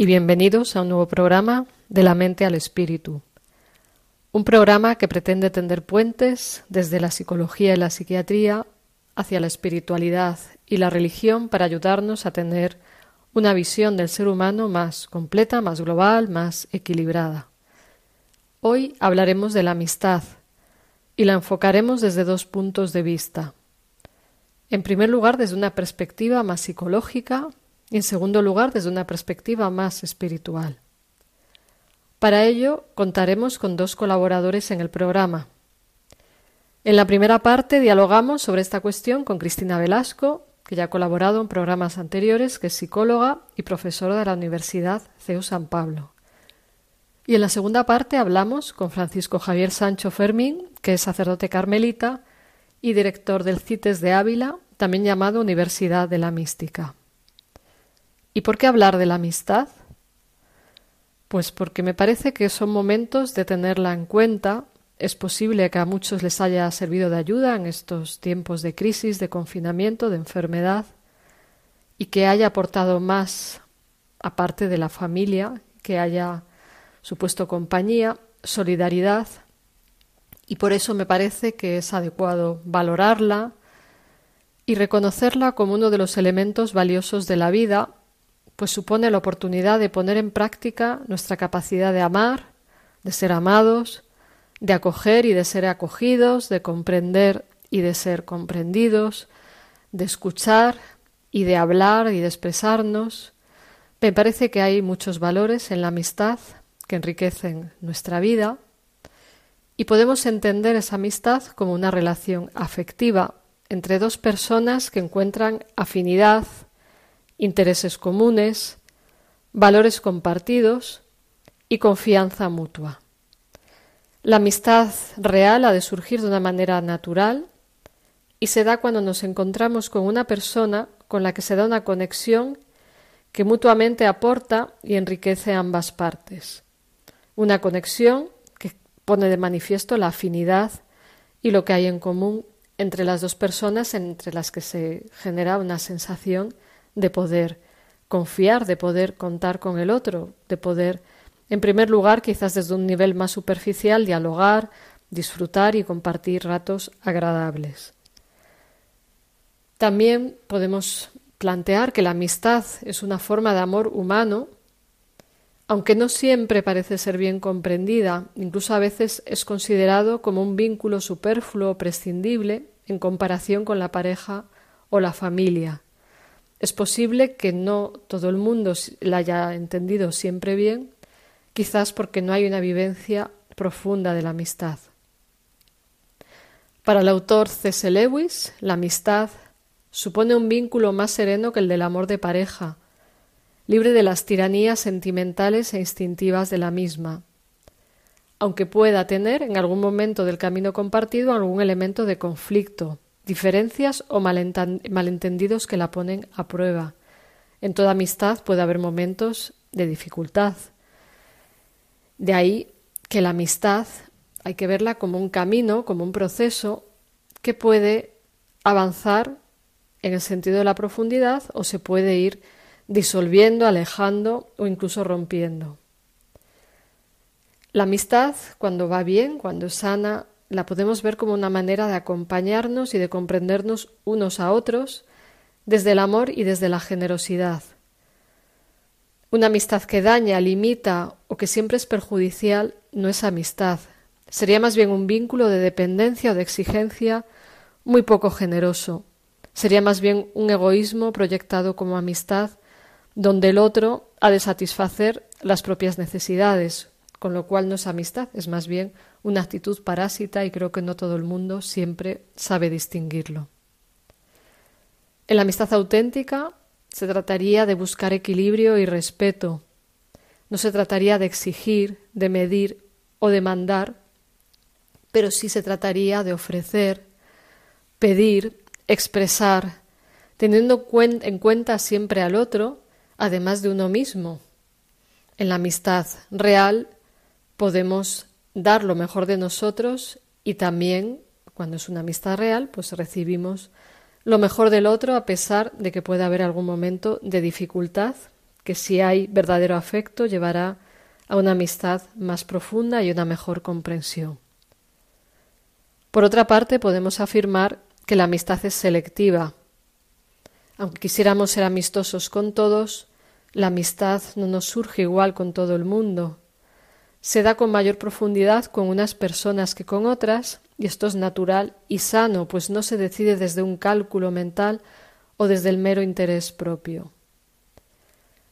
y bienvenidos a un nuevo programa de la mente al espíritu. Un programa que pretende tender puentes desde la psicología y la psiquiatría hacia la espiritualidad y la religión para ayudarnos a tener una visión del ser humano más completa, más global, más equilibrada. Hoy hablaremos de la amistad y la enfocaremos desde dos puntos de vista. En primer lugar, desde una perspectiva más psicológica y en segundo lugar desde una perspectiva más espiritual. Para ello contaremos con dos colaboradores en el programa. En la primera parte dialogamos sobre esta cuestión con Cristina Velasco, que ya ha colaborado en programas anteriores, que es psicóloga y profesora de la Universidad CEU San Pablo. Y en la segunda parte hablamos con Francisco Javier Sancho Fermín, que es sacerdote carmelita y director del CITES de Ávila, también llamado Universidad de la Mística. ¿Y por qué hablar de la amistad? Pues porque me parece que son momentos de tenerla en cuenta. Es posible que a muchos les haya servido de ayuda en estos tiempos de crisis, de confinamiento, de enfermedad, y que haya aportado más, aparte de la familia, que haya supuesto compañía, solidaridad, y por eso me parece que es adecuado valorarla y reconocerla como uno de los elementos valiosos de la vida pues supone la oportunidad de poner en práctica nuestra capacidad de amar, de ser amados, de acoger y de ser acogidos, de comprender y de ser comprendidos, de escuchar y de hablar y de expresarnos. Me parece que hay muchos valores en la amistad que enriquecen nuestra vida y podemos entender esa amistad como una relación afectiva entre dos personas que encuentran afinidad, intereses comunes, valores compartidos y confianza mutua. La amistad real ha de surgir de una manera natural y se da cuando nos encontramos con una persona con la que se da una conexión que mutuamente aporta y enriquece ambas partes. Una conexión que pone de manifiesto la afinidad y lo que hay en común entre las dos personas entre las que se genera una sensación de poder confiar, de poder contar con el otro, de poder, en primer lugar, quizás desde un nivel más superficial, dialogar, disfrutar y compartir ratos agradables. También podemos plantear que la amistad es una forma de amor humano, aunque no siempre parece ser bien comprendida, incluso a veces es considerado como un vínculo superfluo o prescindible en comparación con la pareja o la familia. Es posible que no todo el mundo la haya entendido siempre bien, quizás porque no hay una vivencia profunda de la amistad. Para el autor C.S. Lewis, la amistad supone un vínculo más sereno que el del amor de pareja, libre de las tiranías sentimentales e instintivas de la misma, aunque pueda tener en algún momento del camino compartido algún elemento de conflicto, diferencias o malentendidos que la ponen a prueba. En toda amistad puede haber momentos de dificultad. De ahí que la amistad hay que verla como un camino, como un proceso que puede avanzar en el sentido de la profundidad o se puede ir disolviendo, alejando o incluso rompiendo. La amistad, cuando va bien, cuando es sana, la podemos ver como una manera de acompañarnos y de comprendernos unos a otros desde el amor y desde la generosidad. Una amistad que daña, limita o que siempre es perjudicial no es amistad. Sería más bien un vínculo de dependencia o de exigencia muy poco generoso. Sería más bien un egoísmo proyectado como amistad, donde el otro ha de satisfacer las propias necesidades, con lo cual no es amistad, es más bien una actitud parásita y creo que no todo el mundo siempre sabe distinguirlo. En la amistad auténtica se trataría de buscar equilibrio y respeto, No se trataría de exigir, de medir o de mandar, pero sí se trataría de ofrecer, pedir, expresar, teniendo en cuenta siempre al otro, además de uno mismo. En la amistad real podemos dar lo mejor de nosotros y también, cuando es una amistad real, pues recibimos lo mejor del otro a pesar de que pueda haber algún momento de dificultad, que si hay verdadero afecto llevará a una amistad más profunda y una mejor comprensión. Por otra parte, podemos afirmar que la amistad es selectiva. Aunque quisiéramos ser amistosos con todos, la amistad no nos surge igual con todo el mundo. Se da con mayor profundidad con unas personas que con otras, y esto es natural y sano, pues no se decide desde un cálculo mental o desde el mero interés propio.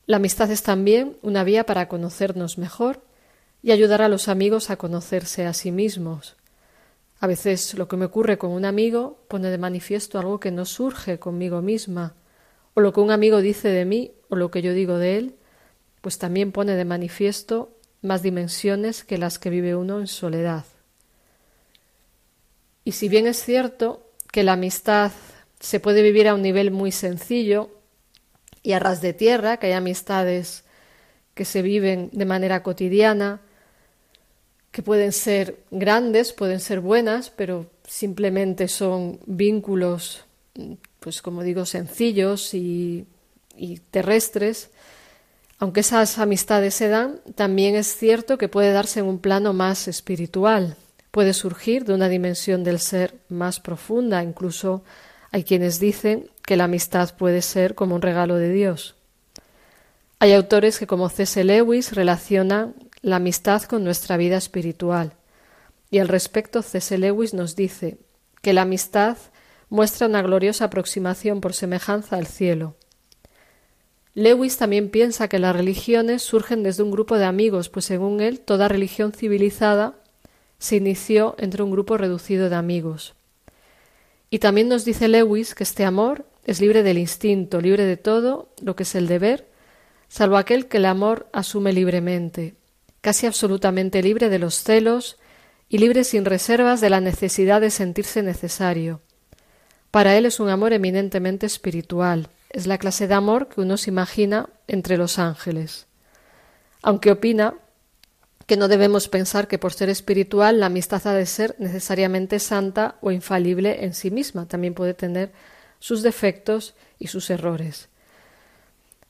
La amistad es también una vía para conocernos mejor y ayudar a los amigos a conocerse a sí mismos. A veces lo que me ocurre con un amigo pone de manifiesto algo que no surge conmigo misma, o lo que un amigo dice de mí o lo que yo digo de él, pues también pone de manifiesto más dimensiones que las que vive uno en soledad. Y si bien es cierto que la amistad se puede vivir a un nivel muy sencillo y a ras de tierra, que hay amistades que se viven de manera cotidiana, que pueden ser grandes, pueden ser buenas, pero simplemente son vínculos, pues como digo, sencillos y y terrestres, aunque esas amistades se dan, también es cierto que puede darse en un plano más espiritual, puede surgir de una dimensión del ser más profunda, incluso hay quienes dicen que la amistad puede ser como un regalo de Dios. Hay autores que como C.S. Lewis relacionan la amistad con nuestra vida espiritual. Y al respecto C.S. Lewis nos dice que la amistad muestra una gloriosa aproximación por semejanza al cielo. Lewis también piensa que las religiones surgen desde un grupo de amigos, pues según él, toda religión civilizada se inició entre un grupo reducido de amigos. Y también nos dice Lewis que este amor es libre del instinto, libre de todo lo que es el deber, salvo aquel que el amor asume libremente, casi absolutamente libre de los celos y libre sin reservas de la necesidad de sentirse necesario. Para él es un amor eminentemente espiritual, es la clase de amor que uno se imagina entre los ángeles. Aunque opina que no debemos pensar que por ser espiritual la amistad ha de ser necesariamente santa o infalible en sí misma, también puede tener sus defectos y sus errores.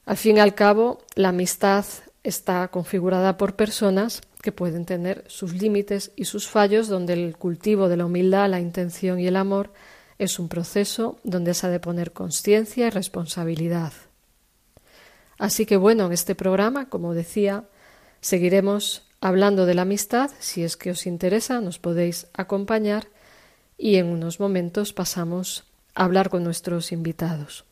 Al fin y al cabo, la amistad está configurada por personas que pueden tener sus límites y sus fallos, donde el cultivo de la humildad, la intención y el amor es un proceso donde se ha de poner conciencia y responsabilidad. Así que bueno, en este programa, como decía, seguiremos hablando de la amistad. Si es que os interesa, nos podéis acompañar y en unos momentos pasamos a hablar con nuestros invitados.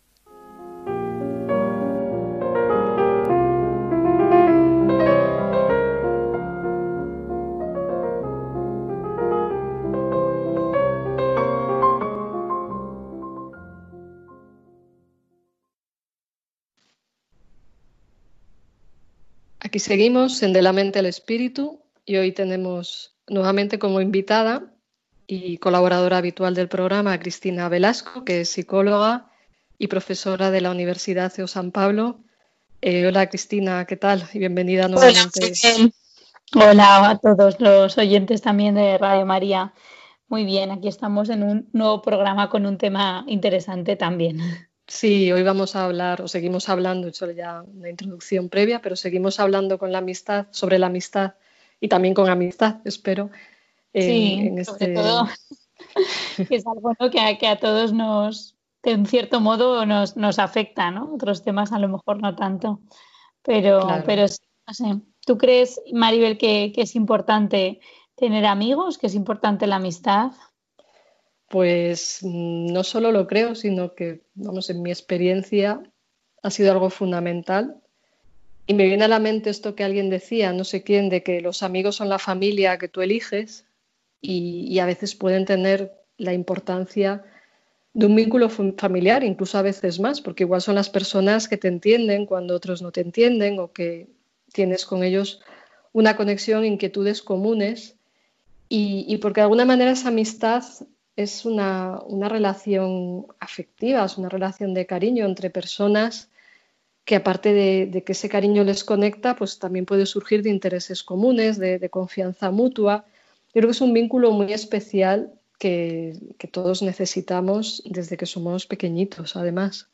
Aquí seguimos en De la mente al espíritu y hoy tenemos nuevamente como invitada y colaboradora habitual del programa a Cristina Velasco, que es psicóloga y profesora de la Universidad de San Pablo. Eh, hola Cristina, ¿qué tal? Y bienvenida nuevamente. Hola, hola a todos los oyentes también de Radio María. Muy bien, aquí estamos en un nuevo programa con un tema interesante también. Sí, hoy vamos a hablar, o seguimos hablando, he hecho ya una introducción previa, pero seguimos hablando con la amistad, sobre la amistad y también con amistad, espero. sí, en este... todo, que es algo que, a, todos nos, en cierto modo, nos, nos, afecta, ¿no? Otros temas a lo mejor no tanto, pero, pero sí, no sé. ¿Tú crees, Maribel, que, que es importante tener amigos, que es importante la amistad? Pues mm, no solo lo creo, sino que, vamos, en mi experiencia ha sido algo fundamental. Y me viene a la mente esto que alguien decía, no sé quién, de que los amigos son la familia que tú eliges y, a veces pueden tener la importancia de un vínculo familiar, incluso a veces más, porque igual son las personas que te entienden cuando otros no te entienden o que tienes con ellos una conexión, inquietudes comunes y, porque de alguna manera esa amistad es una, relación afectiva, es una relación de cariño entre personas que aparte de, que ese cariño les conecta, pues también puede surgir de intereses comunes, de, confianza mutua. Yo creo que es un vínculo muy especial que, todos necesitamos desde que somos pequeñitos, además.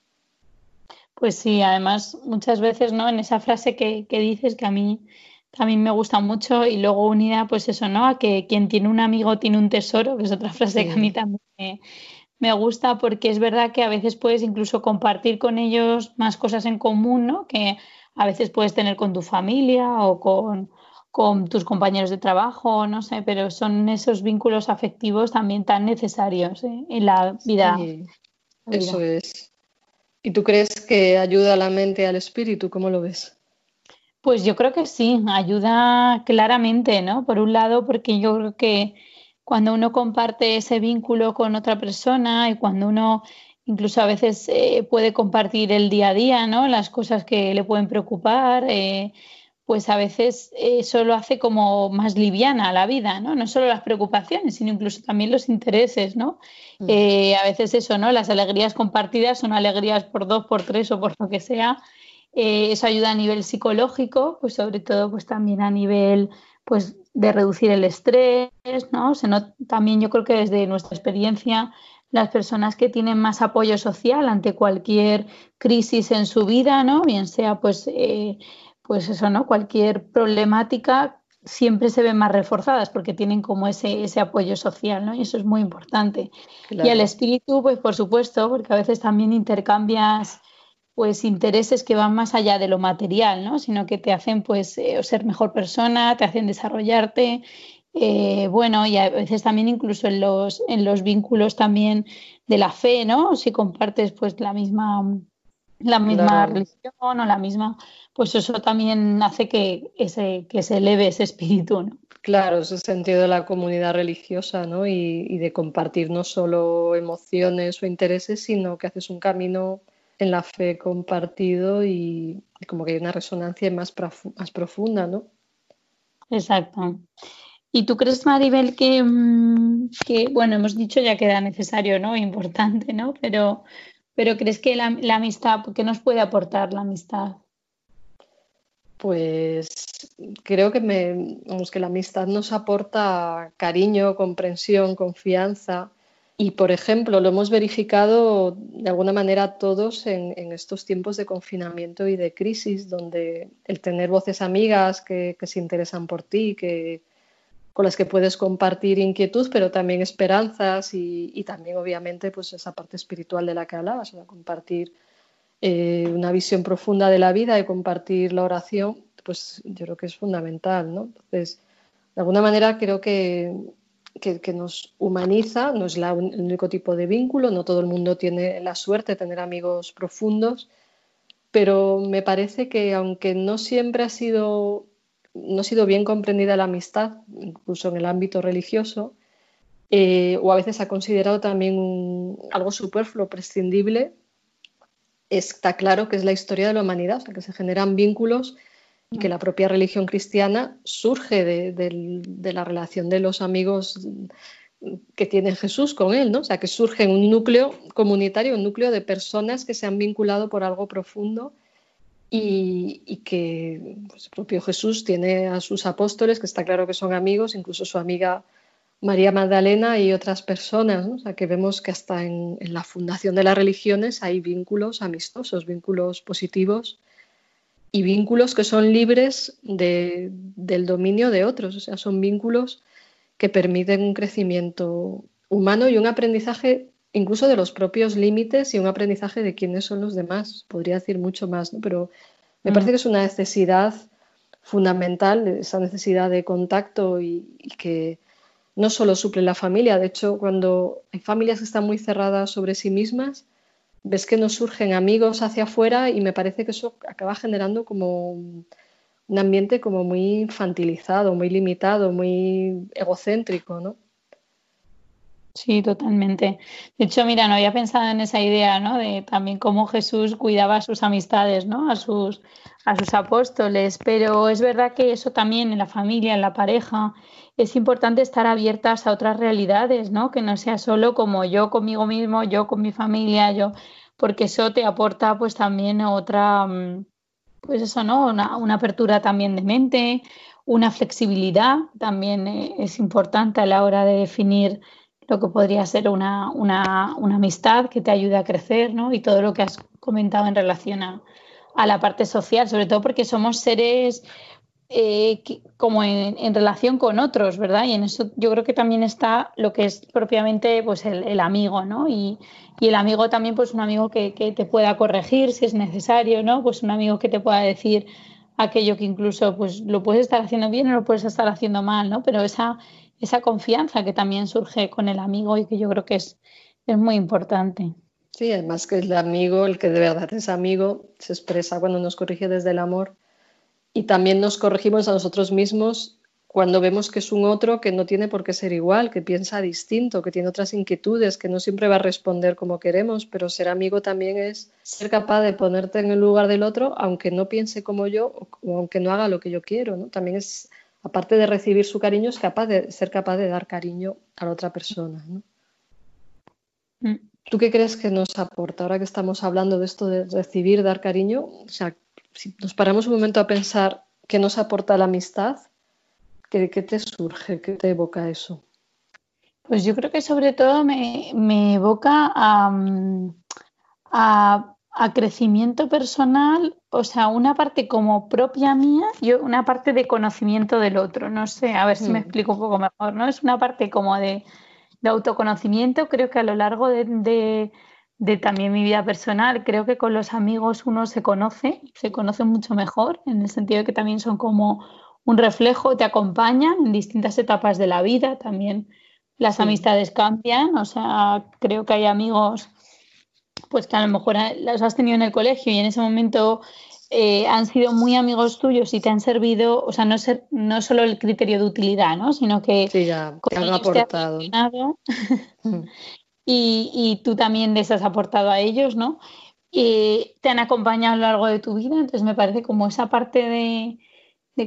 Pues sí, además muchas veces, ¿no? En esa frase que, que dices que a mí también me gusta mucho y luego unida pues eso, ¿no? A que quien tiene un amigo tiene un tesoro, que es otra frase que a mí también me, gusta porque es verdad que a veces puedes incluso compartir con ellos más cosas en común, ¿no? Que a veces puedes tener con tu familia o con, con tus compañeros de trabajo, no sé, pero son esos vínculos afectivos también tan necesarios ¿eh? en la vida. Eso es. ¿Y tú crees que ayuda a la mente al espíritu? ¿Cómo lo ves? Pues yo creo que sí, ayuda claramente, ¿no? Por un lado, porque yo creo que cuando uno comparte ese vínculo con otra persona y cuando uno incluso a veces eh, puede compartir el día a día, ¿no? Las cosas que le pueden preocupar, eh, pues a veces eso lo hace como más liviana la vida, ¿no? No solo las preocupaciones, sino incluso también los intereses, ¿no? Mm. Eh, a veces eso, ¿no? Las alegrías compartidas son alegrías por dos, por tres o por lo que sea eh, eso ayuda a nivel psicológico, pues sobre todo pues también a nivel pues de reducir el estrés, ¿no? también yo creo que desde nuestra experiencia las personas que tienen más apoyo social ante cualquier crisis en su vida, ¿no? Bien sea pues, eh, pues eso, ¿no? Cualquier problemática siempre se ven más reforzadas porque tienen como ese, ese apoyo social, ¿no? Y eso es muy importante. Y el espíritu, pues por supuesto, porque a veces también intercambias pues intereses que van más allá de lo material, ¿no? Sino que te hacen pues eh, ser mejor persona, te hacen desarrollarte, eh, bueno, y a veces también incluso en los, en los vínculos también de la fe, ¿no? Si compartes pues la misma, la misma religión o la misma, pues eso también hace que, ese, que se eleve ese espíritu, ¿no? Claro, ese sentido de la comunidad religiosa, ¿no? Y, y de compartir no solo emociones o intereses, sino que haces un camino en la fe compartido y, como que hay una resonancia más, más profunda, ¿no? Exacto. ¿Y tú crees, Maribel, que, mm, que, bueno, hemos dicho ya que era necesario, ¿no? Importante, ¿no? Pero, pero ¿crees que la, amistad, qué nos puede aportar la amistad? Pues creo que, me, que la amistad nos aporta cariño, comprensión, confianza, y, por ejemplo, lo hemos verificado de alguna manera todos en, estos tiempos de confinamiento y de crisis, donde el tener voces amigas que, se interesan por ti, que, con las que puedes compartir inquietud, pero también esperanzas y, también, obviamente, pues esa parte espiritual de la que hablabas, compartir eh, una visión profunda de la vida y compartir la oración, pues yo creo que es fundamental, ¿no? Entonces, de alguna manera creo que que, nos humaniza, no es el único tipo de vínculo, no todo el mundo tiene la suerte de tener amigos profundos, pero me parece que aunque no siempre ha sido, no ha sido bien comprendida la amistad, incluso en el ámbito religioso, eh, o a veces ha considerado también algo superfluo, prescindible, está claro que es la historia de la humanidad, o sea, que se generan vínculos que la propia religión cristiana surge de, la relación de los amigos que tiene Jesús con él, ¿no? O sea, que surge un núcleo comunitario, un núcleo de personas que se han vinculado por algo profundo y, que pues, el propio Jesús tiene a sus apóstoles, que está claro que son amigos, incluso su amiga María Magdalena y otras personas, ¿no? O sea, que vemos que hasta en la fundación de las religiones hay vínculos amistosos, vínculos positivos y vínculos que son libres del dominio de otros, o sea, son vínculos que permiten un crecimiento humano y un aprendizaje incluso de los propios límites y un aprendizaje de quiénes son los demás. Podría decir mucho más, ¿no? pero me mm. parece que es una necesidad fundamental, esa necesidad de contacto y, y, que no solo suple la familia, de hecho, cuando hay familias que están muy cerradas sobre sí mismas, ves que nos surgen amigos hacia afuera y me parece que eso acaba generando como un ambiente como muy infantilizado, muy limitado, muy egocéntrico, ¿no? Sí, totalmente. De hecho, mira, no había pensado en esa idea, ¿no? De también cómo Jesús cuidaba a sus amistades, ¿no? A sus, a sus apóstoles. Pero es verdad que eso también en la familia, en la pareja, es importante estar abiertas a otras realidades, ¿no? Que no sea solo como yo conmigo mismo, yo con mi familia, yo, porque eso te aporta pues también otra, mm, pues eso, ¿no? Una, una apertura también de mente, una flexibilidad también eh, es importante a la hora de definir lo que podría ser una, una, una, amistad que te ayude a crecer, ¿no? Y todo lo que has comentado en relación a, a la parte social, sobre todo porque somos seres eh, como en, en, relación con otros, ¿verdad? Y en eso yo creo que también está lo que es propiamente pues el, el amigo, ¿no? Y, y, el amigo también, pues un amigo que, que, te pueda corregir si es necesario, ¿no? Pues un amigo que te pueda decir aquello que incluso pues lo puedes estar haciendo bien o lo puedes estar haciendo mal, ¿no? Pero esa, esa confianza que también surge con el amigo y que yo creo que es, es muy importante. Sí, además que el amigo, el que de verdad es amigo, se expresa cuando nos corrige desde el amor y también nos corregimos a nosotros mismos cuando vemos que es un otro que no tiene por qué ser igual, que piensa distinto, que tiene otras inquietudes, que no siempre va a responder como queremos, pero ser amigo también es ser capaz de ponerte en el lugar del otro, aunque no piense como yo o aunque no haga lo que yo quiero. También es, aparte de recibir su cariño, es capaz de ser capaz de dar cariño a la otra persona, ¿no? Mm. ¿Tú qué crees que nos aporta ahora que estamos hablando de esto de recibir, dar cariño? O sea, si nos paramos un momento a pensar qué nos aporta la amistad, ¿qué, te surge? ¿Qué te evoca eso? Pues yo creo que sobre todo me, evoca a, crecimiento personal, o sea, una parte como propia mía y una parte de conocimiento del otro. No sé, a ver si me hmm. explico un poco mejor, ¿no? Es una parte como de, autoconocimiento, creo que a lo largo de de también mi vida personal. Creo que con los amigos uno se conoce, se conoce mucho mejor, en el sentido de que también son como un reflejo, te acompañan en distintas etapas de la vida, también las amistades cambian, o sea, creo que hay amigos pues que a lo mejor los has tenido en el colegio y en ese momento eh, han sido muy amigos tuyos y te han servido, o sea, no, ser, no solo el criterio de utilidad, ¿no? sino que sí, ya, te han aportado. y, tú también les has aportado a ellos, ¿no? Y te han acompañado a lo largo de tu vida, entonces me parece como esa parte de,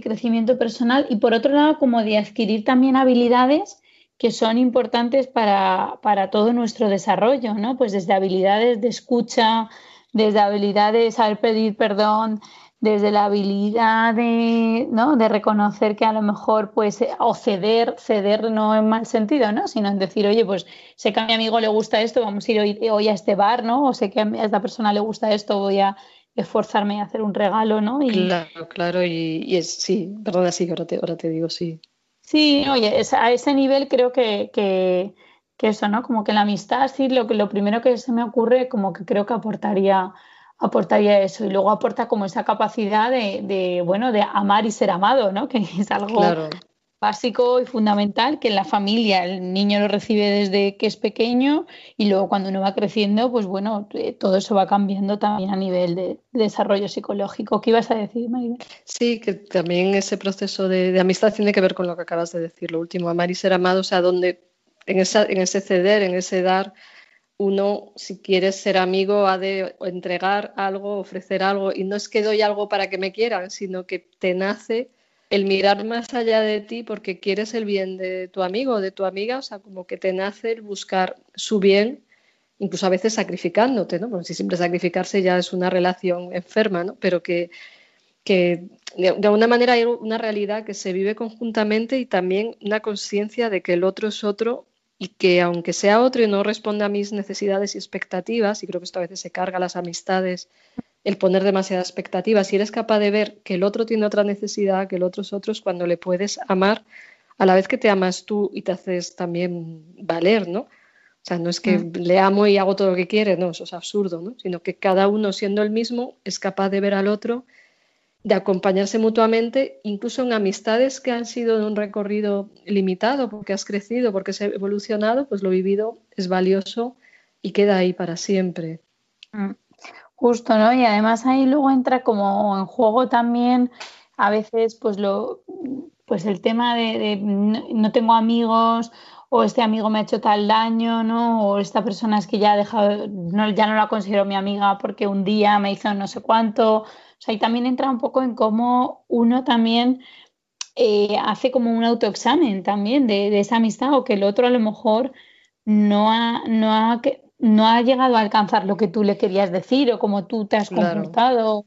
crecimiento personal y por otro lado como de adquirir también habilidades que son importantes para, para, todo nuestro desarrollo, ¿no? Pues desde habilidades de escucha, desde habilidades de saber pedir perdón, desde la habilidad de, ¿no? de reconocer que a lo mejor, pues, o ceder, ceder no en mal sentido, ¿no? Sino en decir, oye, pues sé que a mi amigo le gusta esto, vamos a ir hoy, a este bar, ¿no? O sé que a esta persona le gusta esto, voy a esforzarme a hacer un regalo, ¿no? Claro, claro, y, es, sí, perdona, sí, ahora ahora te digo, sí. Sí, oye, a ese nivel creo que, que, que, eso, ¿no? Como que la amistad, sí, lo, lo primero que se me ocurre, como que creo que aportaría aportaría eso. Y luego aporta como esa capacidad de, bueno de amar y ser amado no que es algo básico y fundamental que en la familia el niño lo recibe desde que es pequeño y luego cuando uno va creciendo pues bueno eh, todo eso va cambiando también a nivel de, desarrollo psicológico ¿qué ibas a decir Maribel? Sí que también ese proceso de, amistad tiene que ver con lo que acabas de decir lo último amar y ser amado o sea donde en, esa, en ese ceder en ese dar uno, si quieres ser amigo, ha de entregar algo, ofrecer algo, y no es que doy algo para que me quieran, sino que te nace el mirar más allá de ti porque quieres el bien de tu amigo o de tu amiga, o sea, como que te nace el buscar su bien, incluso a veces sacrificándote, ¿no? Porque si siempre sacrificarse ya es una relación enferma, ¿no? Pero que, que de alguna manera hay una realidad que se vive conjuntamente y también una conciencia de que el otro es otro y que aunque sea otro y no responda a mis necesidades y expectativas, y creo que esto a veces se carga las amistades, el poner demasiadas expectativas, si eres capaz de ver que el otro tiene otra necesidad, que el otro es otro, es cuando le puedes amar a la vez que te amas tú y te haces también valer, ¿no? O sea, no es que mm. le amo y hago todo lo que quiere, no, eso es absurdo, ¿no? Sino que cada uno siendo el mismo es capaz de ver al otro de acompañarse mutuamente, incluso en amistades que han sido de un recorrido limitado, porque has crecido, porque has evolucionado, pues lo vivido es valioso y queda ahí para siempre. Mm. Justo, ¿no? Y además ahí luego entra como en juego también a veces pues lo pues el tema de, no tengo amigos o este amigo me ha hecho tal daño, ¿no? O esta persona es que ya ha dejado, no, ya no la considero mi amiga porque un día me hizo no sé cuánto. O sea, y también entra un poco en cómo uno también eh, hace como un autoexamen también de, esa amistad o que el otro a lo mejor no ha, no ha, no ha llegado a alcanzar lo que tú le querías decir o como tú te has comportado.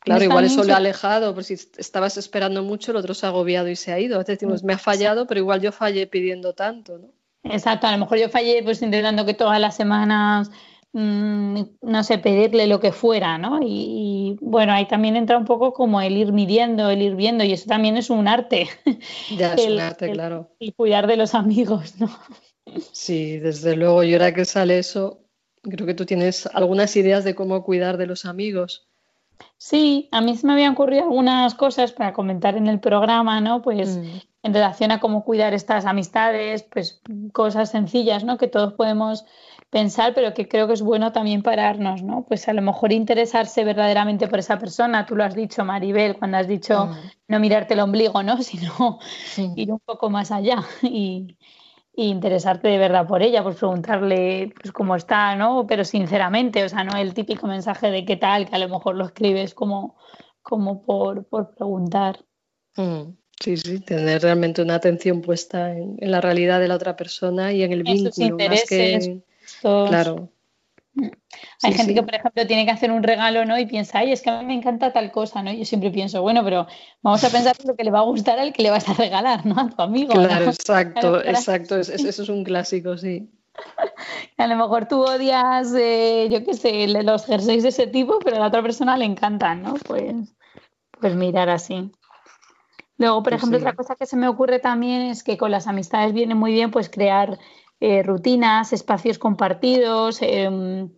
Claro, igual eso lo ha alejado, por si estabas esperando mucho, el otro se ha agobiado y se ha ido. A veces decimos, me ha fallado, pero igual yo fallé pidiendo tanto, ¿no? Exacto, a lo mejor yo fallé pues intentando que todas las semanas, mm, no sé, pedirle lo que fuera, ¿no? Y, bueno, ahí también entra un poco como el ir midiendo, el ir viendo, y eso también es un arte. Ya es un arte, claro. Y cuidar de los amigos, ¿no? Sí, desde luego, y ahora que sale eso, creo que tú tienes algunas ideas de cómo cuidar de los amigos. Sí, a mí se me habían ocurrido algunas cosas para comentar en el programa, ¿no? Pues mm. en relación a cómo cuidar estas amistades, pues cosas sencillas, ¿no? Que todos podemos pensar, pero que creo que es bueno también pararnos, ¿no? Pues a lo mejor interesarse verdaderamente por esa persona, tú lo has dicho, Maribel, cuando has dicho mm. no mirarte el ombligo, ¿no? Sino ir un poco más allá y, interesarte de verdad por ella, pues preguntarle pues cómo está, ¿no? Pero sinceramente, o sea, no el típico mensaje de qué tal, que a lo mejor lo escribes como, como por, por preguntar. Mm, sí, sí, tener realmente una atención puesta en, la realidad de la otra persona y en el vínculo, más que... Claro. Hay gente que, por ejemplo, tiene que hacer un regalo, ¿no? Y piensa, ay, es que a mí me encanta tal cosa, ¿no? Yo siempre pienso, bueno, pero vamos a pensar lo que le va a gustar al que le vas a regalar, ¿no? A tu amigo. Claro, exacto, exacto. Eso, es un clásico, sí. A lo mejor tú odias, eh, yo qué sé, los jerseys de ese tipo, pero a la otra persona le encantan, ¿no? Pues, pues mirar así. Luego, por pues ejemplo, otra cosa que se me ocurre también es que con las amistades viene muy bien pues crear eh, rutinas, espacios compartidos. Em,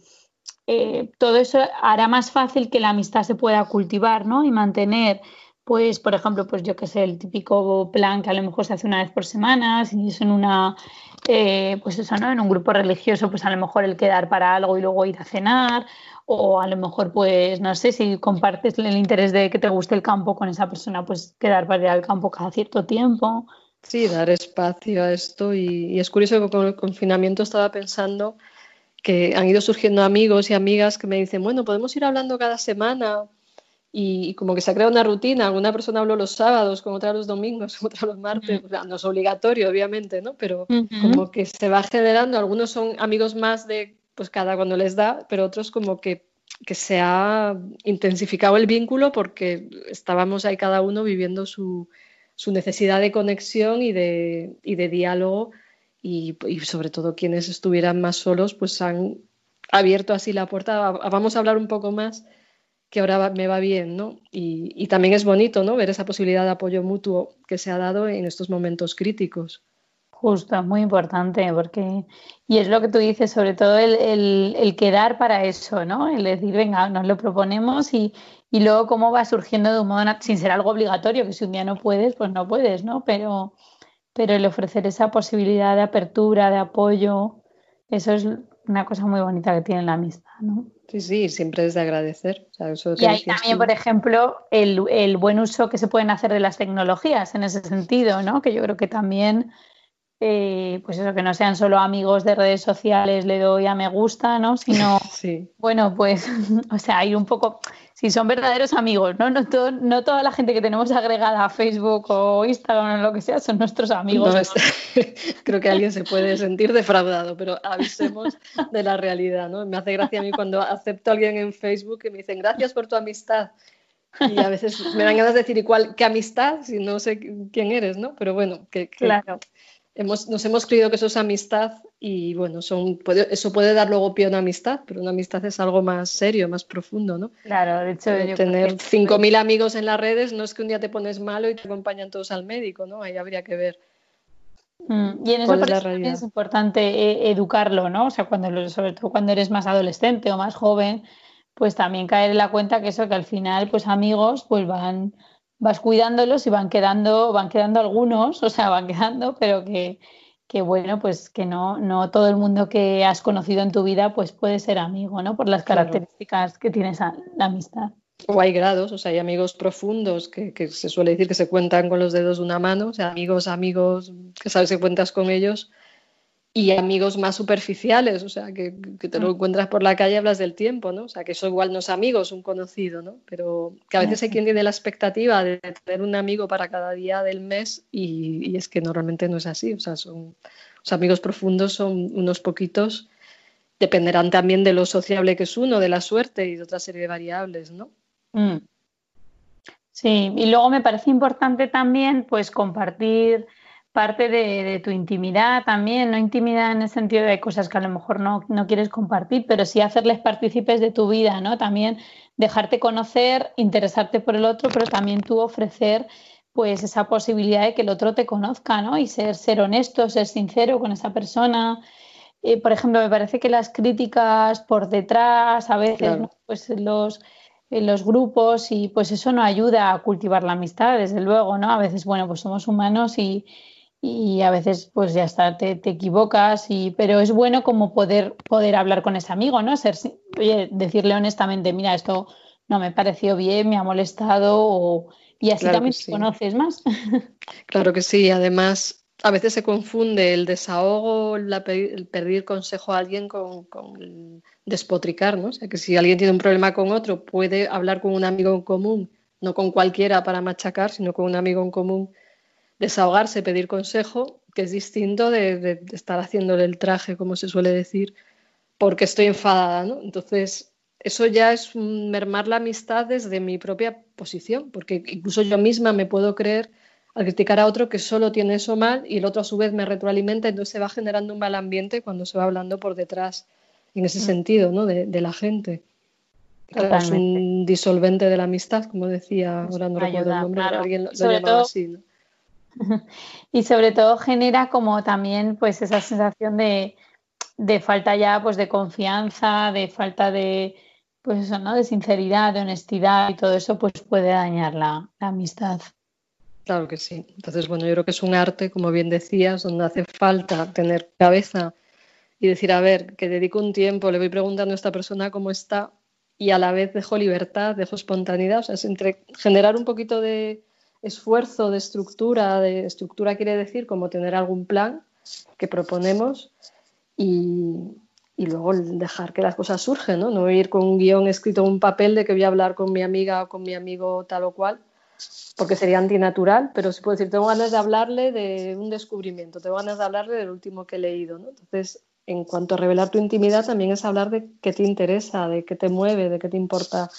eh, todo eso hará más fácil que la amistad se pueda cultivar ¿no? y mantener. Pues, por ejemplo, pues yo que sé, el típico plan que a lo mejor se hace una vez por semana, si es en una, eh, pues eso, ¿no? En un grupo religioso, pues a lo mejor el quedar para algo y luego ir a cenar, o a lo mejor, pues, no sé, si compartes el interés de que te guste el campo con esa persona, pues quedar para ir al campo cada cierto tiempo. Sí, dar espacio a esto y, es curioso que con el confinamiento estaba pensando que han ido surgiendo amigos y amigas que me dicen, bueno, podemos ir hablando cada semana y, como que se ha creado una rutina, alguna persona habló los sábados, con otra los domingos, con otra los martes, no es obligatorio obviamente, ¿no? Pero como que se va generando, algunos son amigos más de pues cada cuando les da, pero otros como que, que se ha intensificado el vínculo porque estábamos ahí cada uno viviendo su su necesidad de conexión y de, y de diálogo y, sobre todo quienes estuvieran más solos pues han abierto así la puerta, vamos a hablar un poco más que ahora me va bien, ¿no? Y, también es bonito, ¿no? Ver esa posibilidad de apoyo mutuo que se ha dado en estos momentos críticos. Justo, es muy importante porque, y es lo que tú dices, sobre todo el, el, el, quedar para eso, ¿no? El decir, venga, nos lo proponemos y, y luego cómo va surgiendo de un modo, sin ser algo obligatorio, que si un día no puedes, pues no puedes, ¿no? Pero, pero el ofrecer esa posibilidad de apertura, de apoyo, eso es una cosa muy bonita que tiene la amistad, ¿no? Sí, sí, siempre es de agradecer. y hay también, por ejemplo, el, el, buen uso que se pueden hacer de las tecnologías en ese sentido, ¿no? Que yo creo que también, eh, pues eso, que no sean solo amigos de redes sociales, le doy a me gusta, ¿no? Sino, sí. bueno, pues, o sea, ir un poco, si son verdaderos amigos, ¿no? No, no, toda la gente que tenemos agregada a Facebook o Instagram o lo que sea son nuestros amigos. creo que alguien se puede sentir defraudado, pero avisemos de la realidad, ¿no? Me hace gracia a mí cuando acepto a alguien en Facebook y me dicen gracias por tu amistad. Y a veces me dan ganas de decir, igual, ¿qué amistad? Si no sé quién eres, ¿no? Pero bueno, que, claro nos hemos creído que eso es amistad y bueno, son, eso puede dar luego pie a una amistad, pero una amistad es algo más serio, más profundo, ¿no? Claro, de hecho, yo tener 5.000 amigos en las redes no es que un día te pones malo y te acompañan todos al médico, ¿no? Ahí habría que ver. Mm, y en eso es, importante eh, educarlo, ¿no? O sea, cuando, sobre todo cuando eres más adolescente o más joven, pues también caer en la cuenta que eso, que al final, pues amigos, pues van vas cuidándolos y van quedando, van quedando algunos, o sea, van quedando, pero que, que bueno, pues que no, no todo el mundo que has conocido en tu vida pues puede ser amigo, ¿no? Por las características que tiene esa, la amistad. O hay grados, o sea, hay amigos profundos que, que, se suele decir que se cuentan con los dedos de una mano, o sea, amigos, amigos que sabes que cuentas con ellos, y amigos más superficiales, o sea, que, te lo mm. encuentras por la calle y hablas del tiempo, ¿no? O sea, que eso igual no es amigos, un conocido, ¿no? Pero que a veces hay quien tiene la expectativa de tener un amigo para cada día del mes y, es que normalmente no es así, o sea, son, los amigos profundos son unos poquitos, dependerán también de lo sociable que es uno, de la suerte y de otra serie de variables, ¿no? Mm. Sí, y luego me parece importante también, pues, compartir parte de, tu intimidad también, no intimidad en el sentido de cosas que a lo mejor no, quieres compartir, pero sí hacerles partícipes de tu vida, ¿no? También dejarte conocer, interesarte por el otro, pero también tú ofrecer pues esa posibilidad de que el otro te conozca, ¿no? Y ser, ser honesto, ser sincero con esa persona. Eh, por ejemplo, me parece que las críticas por detrás, a veces, pues los, en los grupos, y pues eso no ayuda a cultivar la amistad, desde luego, ¿no? A veces, bueno, pues somos humanos y, y a veces pues ya está, te, te, equivocas, y, pero es bueno como poder, poder hablar con ese amigo, ¿no? Ser, decirle honestamente, mira, esto no me pareció bien, me ha molestado, y así también te conoces más. Claro que sí, además a veces se confunde el desahogo, el pedir consejo a alguien con, con despotricar, ¿no? O sea, que si alguien tiene un problema con otro, puede hablar con un amigo en común, no con cualquiera para machacar, sino con un amigo en común desahogarse, pedir consejo, que es distinto de, estar haciéndole el traje, como se suele decir, porque estoy enfadada, ¿no? Entonces, eso ya es mermar la amistad desde mi propia posición, porque incluso yo misma me puedo creer al criticar a otro que solo tiene eso mal y el otro a su vez me retroalimenta, entonces se va generando un mal ambiente cuando se va hablando por detrás, en ese mm. sentido, ¿no? De, la gente. es un disolvente de la amistad, como decía, ahora no recuerdo el nombre, alguien lo, llamaba así. ¿no? y sobre todo genera como también pues esa sensación de, falta ya pues de confianza, de falta de pues eso, ¿no? de sinceridad, de honestidad y todo eso pues puede dañar la, amistad. Claro que sí. Entonces, bueno, yo creo que es un arte, como bien decías, donde hace falta tener cabeza y decir, a ver, que dedico un tiempo, le voy preguntando a esta persona cómo está y a la vez dejo libertad, dejo espontaneidad, o sea, es entre generar un poquito de, esfuerzo de estructura, de estructura quiere decir como tener algún plan que proponemos y, luego dejar que las cosas surgen, ¿no? No ir con un guion escrito en un papel de que voy a hablar con mi amiga o con mi amigo tal o cual, porque sería antinatural, pero se puede decir, tengo ganas de hablarle de un descubrimiento, tengo ganas de hablarle del último que he leído. Entonces, en cuanto a revelar tu intimidad, también es hablar de qué te interesa, de qué te mueve, de qué te importa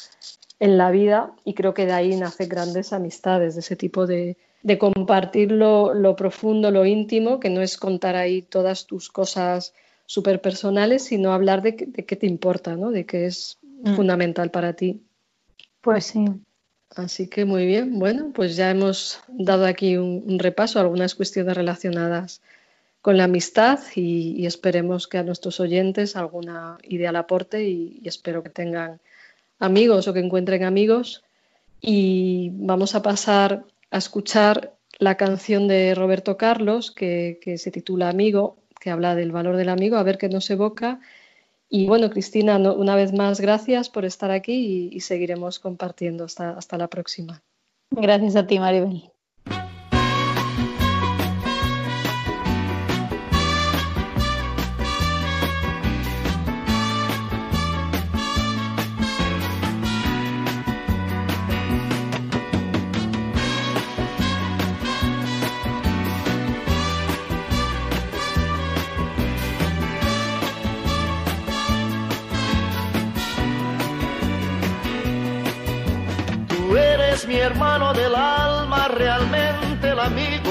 en la vida y creo que de ahí nacen grandes amistades, de ese tipo de, de compartir lo, profundo, lo íntimo, que no es contar ahí todas tus cosas súper personales, sino hablar de, de, qué te importa, ¿no? de qué es mm. fundamental para ti. Pues sí. Así que muy bien, bueno, pues ya hemos dado aquí un, repaso a algunas cuestiones relacionadas con la amistad y, esperemos que a nuestros oyentes alguna idea le aporte y espero que tengan amigos o que encuentren amigos. Y vamos a pasar a escuchar la canción de Roberto Carlos que, se titula Amigo, que habla del valor del amigo, a ver qué nos evoca. Y bueno, Cristina, una vez más, gracias por estar aquí y, y seguiremos compartiendo hasta, hasta la próxima. Gracias a ti, Maribel.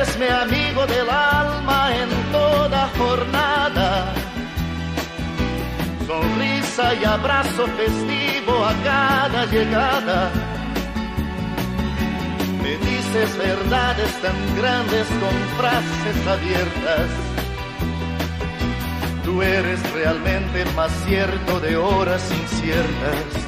Eres mi amigo del alma en toda jornada. Sonrisa y abrazo festivo a cada llegada. Me dices verdades tan grandes con frases abiertas Tú eres realmente más cierto de horas inciertas.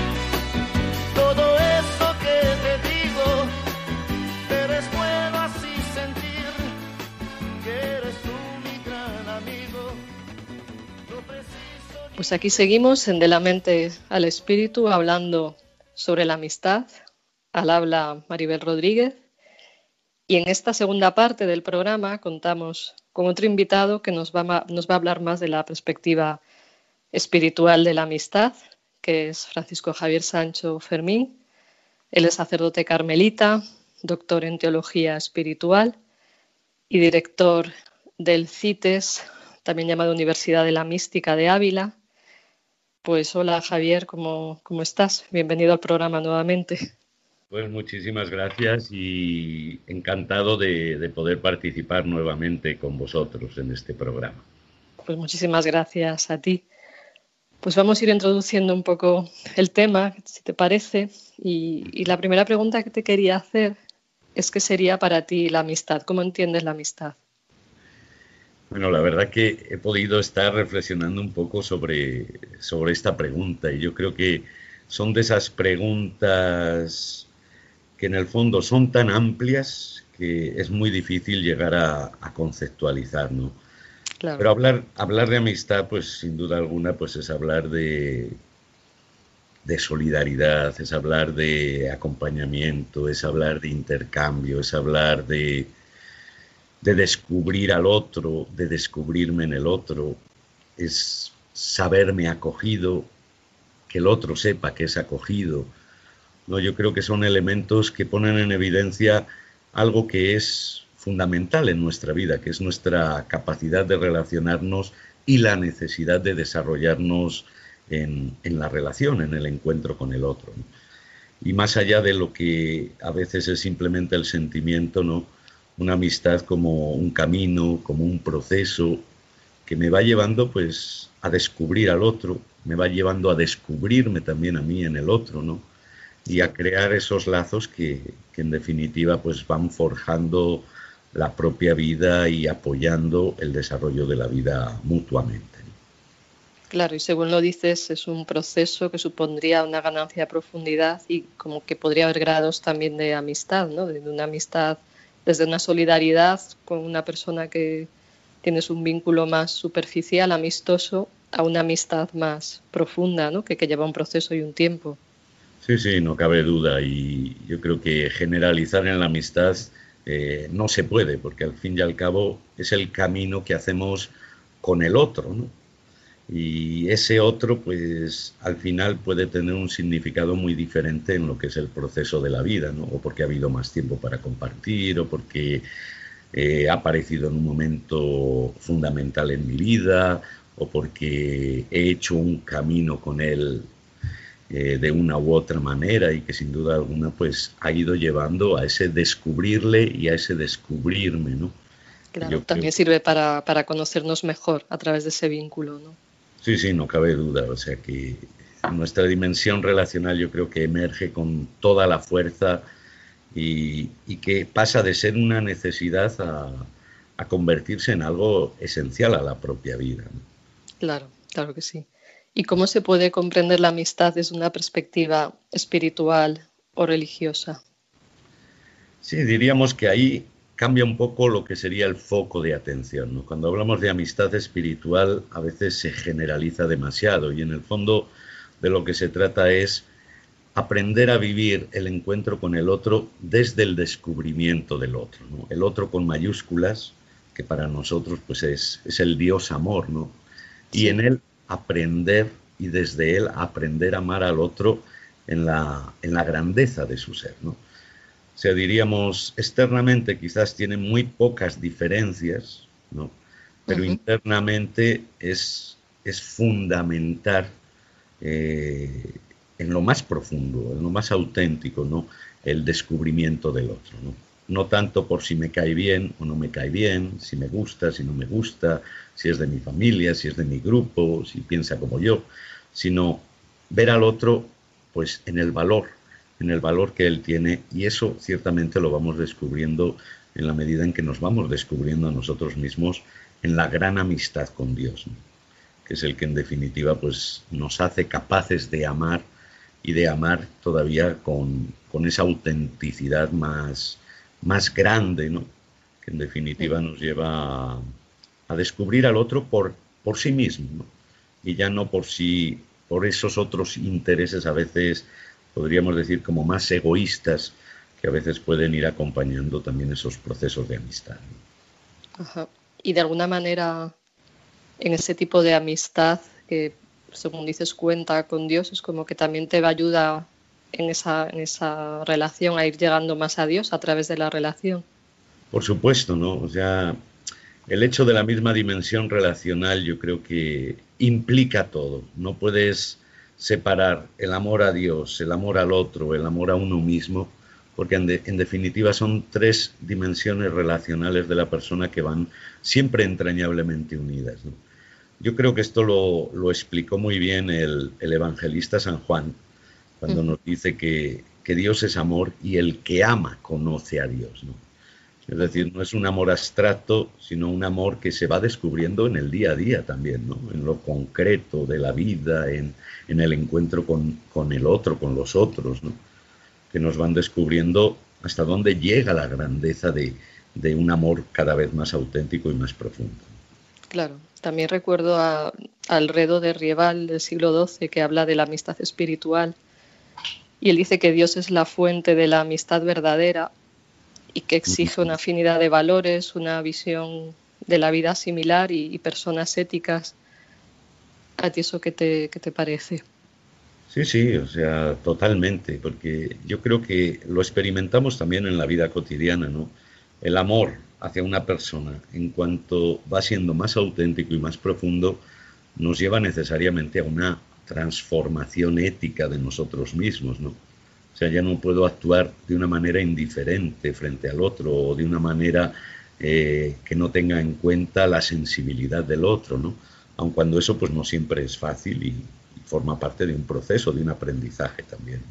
Pues aquí seguimos en De la mente al espíritu hablando sobre la amistad. Al habla Maribel Rodríguez. Y en esta segunda parte del programa contamos con otro invitado que nos va, nos va a hablar más de la perspectiva espiritual de la amistad, que es Francisco Javier Sancho Fermín. Él es sacerdote carmelita, doctor en teología espiritual y director del CITES, también llamado Universidad de la Mística de Ávila. Pues hola Javier, ¿cómo, cómo estás? Bienvenido al programa nuevamente. Pues muchísimas gracias y encantado de, de, poder participar nuevamente con vosotros en este programa. Pues muchísimas gracias a ti. Pues vamos a ir introduciendo un poco el tema, si te parece. Y, y la primera pregunta que te quería hacer es qué sería para ti la amistad. ¿Cómo entiendes la amistad? Bueno, la verdad que he podido estar reflexionando un poco sobre, sobre esta pregunta y yo creo que son de esas preguntas que en el fondo son tan amplias que es muy difícil llegar a, a conceptualizar, ¿no? Claro. Pero hablar, hablar de amistad, pues sin duda alguna, pues es hablar de, de solidaridad, es hablar de acompañamiento, es hablar de intercambio, es hablar de, de descubrir al otro, de descubrirme en el otro, es saberme acogido, que el otro sepa que es acogido. No, yo creo que son elementos que ponen en evidencia algo que es fundamental en nuestra vida, que es nuestra capacidad de relacionarnos y la necesidad de desarrollarnos en, en la relación, en el encuentro con el otro. Y más allá de lo que a veces es simplemente el sentimiento, ¿no? Una amistad como un camino, como un proceso que me va llevando pues a descubrir al otro, me va llevando a descubrirme también a mí en el otro, ¿no? Y a crear esos lazos que, que en definitiva pues van forjando la propia vida y apoyando el desarrollo de la vida mutuamente. Claro, y según lo dices, es un proceso que supondría una ganancia de profundidad y como que podría haber grados también de amistad, ¿no? De una amistad desde una solidaridad con una persona que tienes un vínculo más superficial, amistoso, a una amistad más profunda, ¿no? que, que lleva un proceso y un tiempo. Sí, sí, no cabe duda. Y yo creo que generalizar en la amistad eh, no se puede, porque al fin y al cabo es el camino que hacemos con el otro, ¿no? Y ese otro pues al final puede tener un significado muy diferente en lo que es el proceso de la vida, ¿no? o porque ha habido más tiempo para compartir, o porque eh, ha aparecido en un momento fundamental en mi vida, o porque he hecho un camino con él eh, de una u otra manera y que sin duda alguna pues ha ido llevando a ese descubrirle y a ese descubrirme, ¿no? Claro, también sirve para, para conocernos mejor a través de ese vínculo, ¿no? Sí, sí, no cabe duda. O sea que nuestra dimensión relacional yo creo que emerge con toda la fuerza y, que pasa de ser una necesidad a, convertirse en algo esencial a la propia vida. Claro, claro que sí. ¿Y cómo se puede comprender la amistad desde una perspectiva espiritual o religiosa? Sí, diríamos que ahí cambia un poco lo que sería el foco de atención. Cuando hablamos de amistad espiritual a veces se generaliza demasiado y en el fondo de lo que se trata es aprender a vivir el encuentro con el otro desde el descubrimiento del otro. El otro con mayúsculas, que para nosotros pues es, el Dios amor, ¿no? Y en él aprender y desde él aprender a amar al otro en la, en la grandeza de su ser, ¿no? Sea, diríamos, externamente quizás tiene muy pocas diferencias, ¿no? Pero internamente es, es fundamental eh, en lo más profundo, en lo más auténtico, ¿no? El descubrimiento del otro, ¿no? No tanto por si me cae bien o no me cae bien, si me gusta, si no me gusta, si es de mi familia, si es de mi grupo, si piensa como yo, sino ver al otro pues en el valor, en el valor que él tiene y eso ciertamente lo vamos descubriendo en la medida en que nos vamos descubriendo a nosotros mismos en la gran amistad con Dios, que es el que en definitiva pues nos hace capaces de amar y de amar todavía con, esa autenticidad más, más grande, ¿no? que en definitiva nos lleva a, descubrir al otro por, por sí mismo y ya no por sí, por esos otros intereses a veces podríamos decir como más egoístas que a veces pueden ir acompañando también esos procesos de amistad. Y de alguna manera en ese tipo de amistad que según dices, cuenta con Dios, es como que también te va a ayudar en esa, en esa relación a ir llegando más a Dios a través de la relación. Por supuesto, ¿no? O sea, el hecho de la misma dimensión relacional yo creo que implica todo. No puedes separar el amor a Dios, el amor al otro, el amor a uno mismo, porque en, en, definitiva son tres dimensiones relacionales de la persona que van siempre entrañablemente unidas. ¿no? Yo creo que esto lo, explicó muy bien el, evangelista San Juan, cuando nos dice que, Dios es amor y el que ama conoce a Dios. Es decir, no es un amor abstracto, sino un amor que se va descubriendo en el día a día también, ¿no? en lo concreto de la vida, en, el encuentro con, el otro, con los otros, ¿no? que nos van descubriendo hasta dónde llega la grandeza de, de un amor cada vez más auténtico y más profundo. Claro, también recuerdo a, al Redo de Rieval del siglo XII que habla de la amistad espiritual y él dice que Dios es la fuente de la amistad verdadera y que exige una afinidad de valores, una visión de la vida similar y, personas éticas. ¿A ti eso qué te, qué te parece? Sí, sí, o sea, totalmente, porque yo creo que lo experimentamos también en la vida cotidiana, ¿no? El amor hacia una persona, en cuanto va siendo más auténtico y más profundo, nos lleva necesariamente a una transformación ética de nosotros mismos, ¿no? O sea, ya no puedo actuar de una manera indiferente frente al otro o de una manera eh, que no tenga en cuenta la sensibilidad del otro, ¿no? Aun cuando eso pues no siempre es fácil y, forma parte de un proceso, de un aprendizaje también.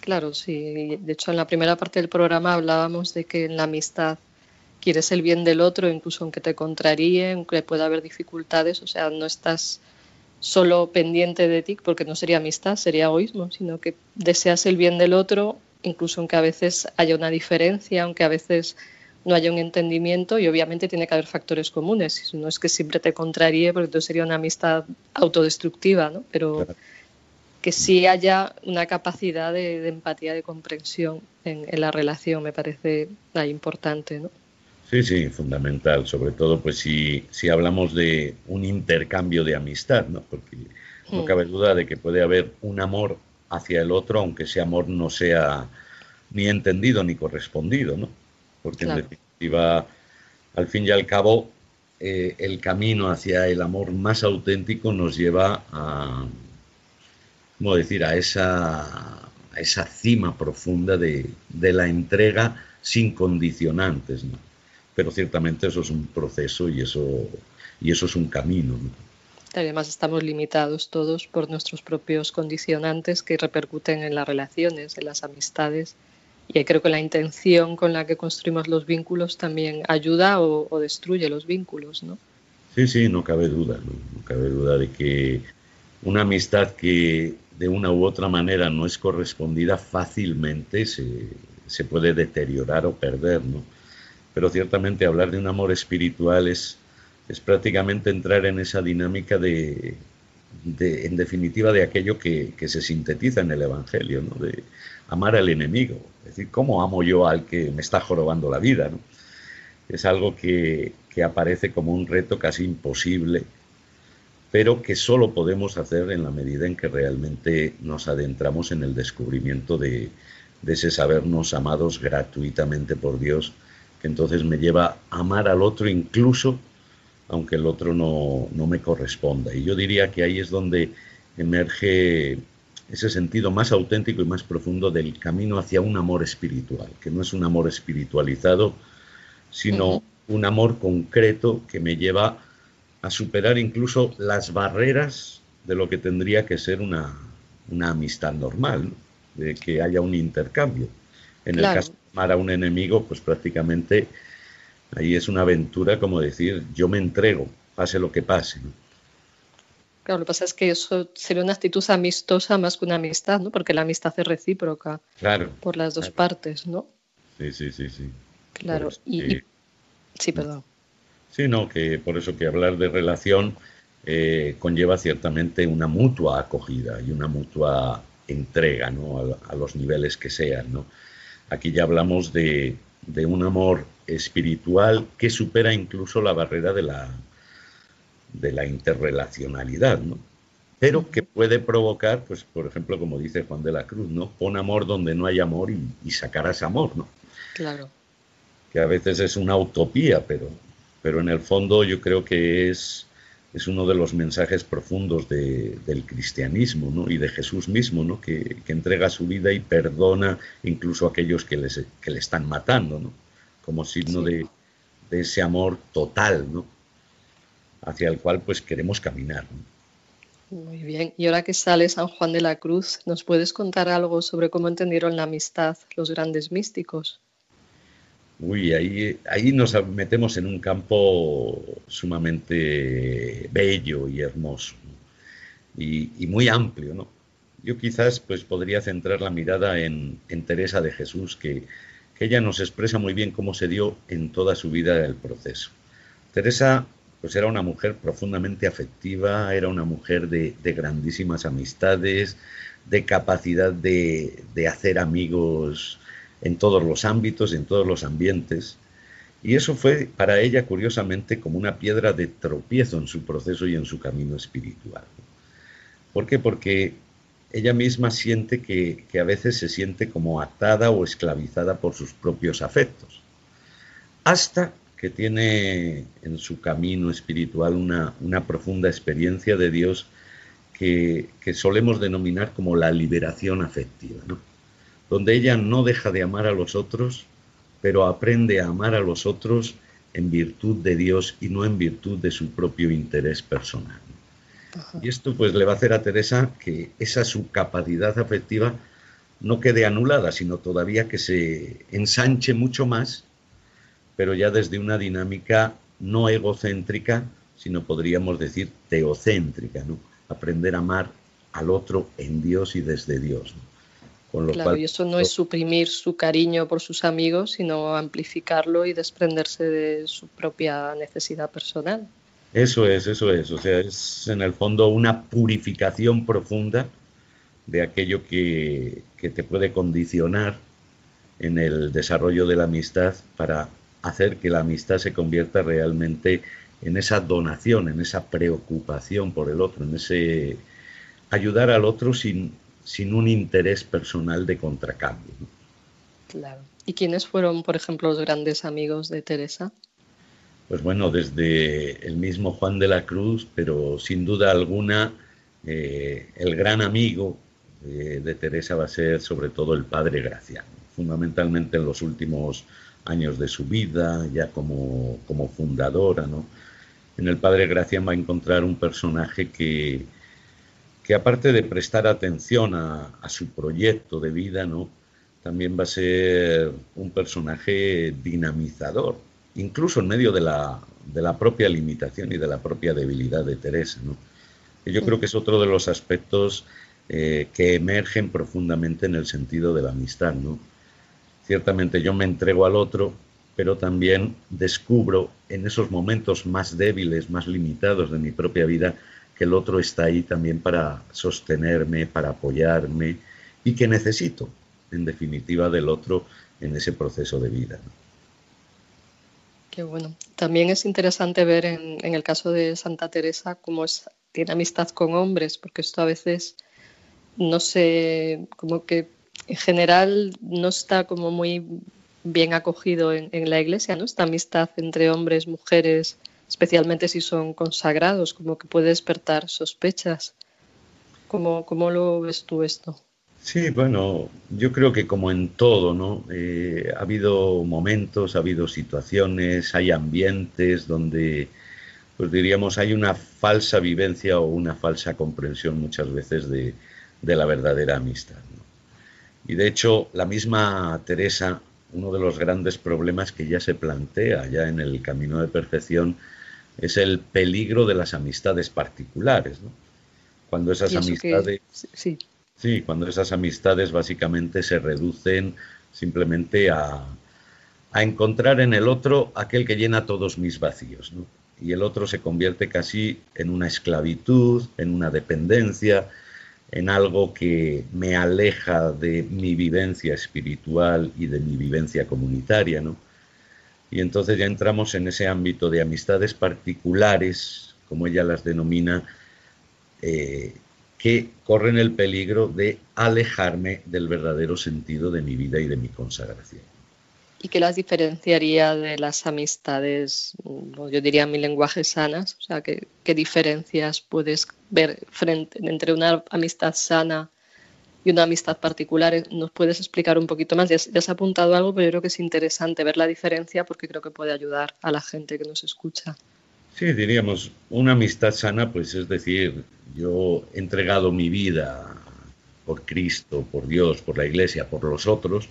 Claro, sí. De hecho, en la primera parte del programa hablábamos de que en la amistad quieres el bien del otro, incluso aunque te contraríe, aunque pueda haber dificultades, o sea, no estás solo pendiente de ti, porque no sería amistad, sería egoísmo, sino que deseas el bien del otro, incluso aunque a veces haya una diferencia, aunque a veces no haya un entendimiento y obviamente tiene que haber factores comunes, no es que siempre te contraríe porque entonces sería una amistad autodestructiva, ¿no? Pero que sí haya una capacidad de, empatía, de comprensión en, en, la relación, me parece importante, ¿no? Sí, sí, fundamental, sobre todo pues si, si hablamos de un intercambio de amistad, ¿no? Porque no cabe duda de que puede haber un amor hacia el otro, aunque ese amor no sea ni entendido ni correspondido, ¿no? Porque en definitiva, al fin y al cabo, eh, el camino hacia el amor más auténtico nos lleva a, ¿cómo decir?, a esa, a esa cima profunda de, de la entrega sin condicionantes, ¿no? Pero ciertamente eso es un proceso y eso, y eso es un camino. Además estamos limitados todos por nuestros propios condicionantes que repercuten en las relaciones, en las amistades. Y creo que la intención con la que construimos los vínculos también ayuda o, destruye los vínculos, ¿no? Sí, sí, no cabe duda, ¿no? cabe duda de que una amistad que de una u otra manera no es correspondida fácilmente se, se puede deteriorar o perder, ¿no? Pero ciertamente hablar de un amor espiritual es es prácticamente entrar en esa dinámica de, en definitiva, de aquello que, se sintetiza en el Evangelio, ¿no? de amar al enemigo. Es decir, ¿cómo amo yo al que me está jorobando la vida? Es algo que, aparece como un reto casi imposible, pero que solo podemos hacer en la medida en que realmente nos adentramos en el descubrimiento de, de ese sabernos amados gratuitamente por Dios, que entonces me lleva a amar al otro incluso aunque el otro no, me corresponda. Y yo diría que ahí es donde emerge ese sentido más auténtico y más profundo del camino hacia un amor espiritual, que no es un amor espiritualizado, sino un amor concreto que me lleva a superar incluso las barreras de lo que tendría que ser una, amistad normal, de que haya un intercambio. En el caso a un enemigo, pues prácticamente Ahí es una aventura como decir, yo me entrego, pase lo que pase. Claro, lo que pasa es que eso sería una actitud amistosa más que una amistad, ¿no? Porque la amistad es recíproca. Claro. Por las dos partes, ¿no? Sí, sí, sí, sí. Claro. Y, Sí, perdón. Sí, no, que por eso que hablar de relación eh, conlleva ciertamente una mutua acogida y una mutua entrega, ¿no? A, a los niveles que sean, ¿no? Aquí ya hablamos de, de un amor espiritual que supera incluso la barrera de la, de la interrelacionalidad, ¿no? Pero que puede provocar, pues, por ejemplo, como dice Juan de la Cruz, ¿no? Pon amor donde no hay amor y, sacarás amor, ¿no? Claro. Que a veces es una utopía, pero, pero en el fondo yo creo que es, es uno de los mensajes profundos del cristianismo ¿no? y de Jesús mismo, ¿no? que, que, entrega su vida y perdona incluso a aquellos que, les, que le están matando. ¿no? como signo de, ese amor total, ¿no? Hacia el cual pues queremos caminar. Muy bien. Y ahora que sale San Juan de la Cruz, ¿nos puedes contar algo sobre cómo entendieron la amistad los grandes místicos? Uy, ahí, ahí nos metemos en un campo sumamente bello y hermoso y, muy amplio, ¿no? Yo quizás pues podría centrar la mirada en, Teresa de Jesús, que, ella nos expresa muy bien cómo se dio en toda su vida el proceso. Teresa pues era una mujer profundamente afectiva, era una mujer de, grandísimas amistades, de capacidad de, hacer amigos en todos los ámbitos, en todos los ambientes. Y eso fue para ella, curiosamente, como una piedra de tropiezo en su proceso y en su camino espiritual. ¿Por qué? Porque ella misma siente que, a veces se siente como atada o esclavizada por sus propios afectos, hasta que tiene en su camino espiritual una, profunda experiencia de Dios que, solemos denominar como la liberación afectiva, donde ella no deja de amar a los otros, pero aprende a amar a los otros en virtud de Dios y no en virtud de su propio interés personal. Y esto pues le va a hacer a Teresa que esa su capacidad afectiva no quede anulada, sino todavía que se ensanche mucho más, pero ya desde una dinámica no egocéntrica, sino podríamos decir teocéntrica, ¿no? Aprender a amar al otro en Dios y desde Dios. Con lo claro, y eso no es suprimir su cariño por sus amigos, sino amplificarlo y desprenderse de su propia necesidad personal. Eso es, eso es. O sea, es en el fondo una purificación profunda de aquello que, te puede condicionar en el desarrollo de la amistad para hacer que la amistad se convierta realmente en esa donación, en esa preocupación por el otro, en ese ayudar al otro sin, sin un interés personal de contracambio. Claro. ¿Y quiénes fueron, por ejemplo, los grandes amigos de Teresa? pues bueno, desde el mismo Juan de la Cruz, pero sin duda alguna eh, el gran amigo eh, de Teresa va a ser sobre todo el padre Graciano, fundamentalmente en los últimos años de su vida, ya como, como fundadora, ¿no? en el Padre Gracia va a encontrar un personaje que, que aparte de prestar atención a, a, su proyecto de vida, ¿no? también va a ser un personaje dinamizador, incluso en medio de la, de la propia limitación y de la propia debilidad de Teresa. ¿no? yo creo que es otro de los aspectos eh, que emergen profundamente en el sentido de la amistad. ¿no? Ciertamente yo me entrego al otro, pero también descubro en esos momentos más débiles, más limitados de mi propia vida, que el otro está ahí también para sostenerme, para apoyarme y que necesito, en definitiva, del otro en ese proceso de vida. Qué bueno. También es interesante ver en, el caso de Santa Teresa cómo tiene amistad con hombres, porque esto a veces no sé, como que en general no está como muy bien acogido en, la iglesia, ¿no? Esta amistad entre hombres, mujeres, especialmente si son consagrados, como que puede despertar sospechas. ¿Cómo, cómo lo ves tú esto? Sí, bueno, yo creo que como en todo, ¿no? Eh, ha habido momentos, ha habido situaciones, hay ambientes donde, pues diríamos, hay una falsa vivencia o una falsa comprensión muchas veces de, la verdadera amistad. Y de hecho, la misma Teresa, uno de los grandes problemas que ya se plantea ya en el camino de perfección es el peligro de las amistades particulares, ¿no? Cuando esas amistades... sí Sí, cuando esas amistades básicamente se reducen simplemente a, encontrar en el otro aquel que llena todos mis vacíos. Y el otro se convierte casi en una esclavitud, en una dependencia, en algo que me aleja de mi vivencia espiritual y de mi vivencia comunitaria. ¿no? Y entonces ya entramos en ese ámbito de amistades particulares, como ella las denomina, eh, que corren el peligro de alejarme del verdadero sentido de mi vida y de mi consagración. ¿Y qué las diferenciaría de las amistades, yo diría mi lenguaje sanas? O sea, ¿qué, diferencias puedes ver frente, entre una amistad sana y una amistad particular? ¿Nos puedes explicar un poquito más? Ya, ya has apuntado algo, pero yo creo que es interesante ver la diferencia porque creo que puede ayudar a la gente que nos escucha. Sí, diríamos, una amistad sana, pues es decir, yo he entregado mi vida por Cristo, por Dios, por la Iglesia, por los otros,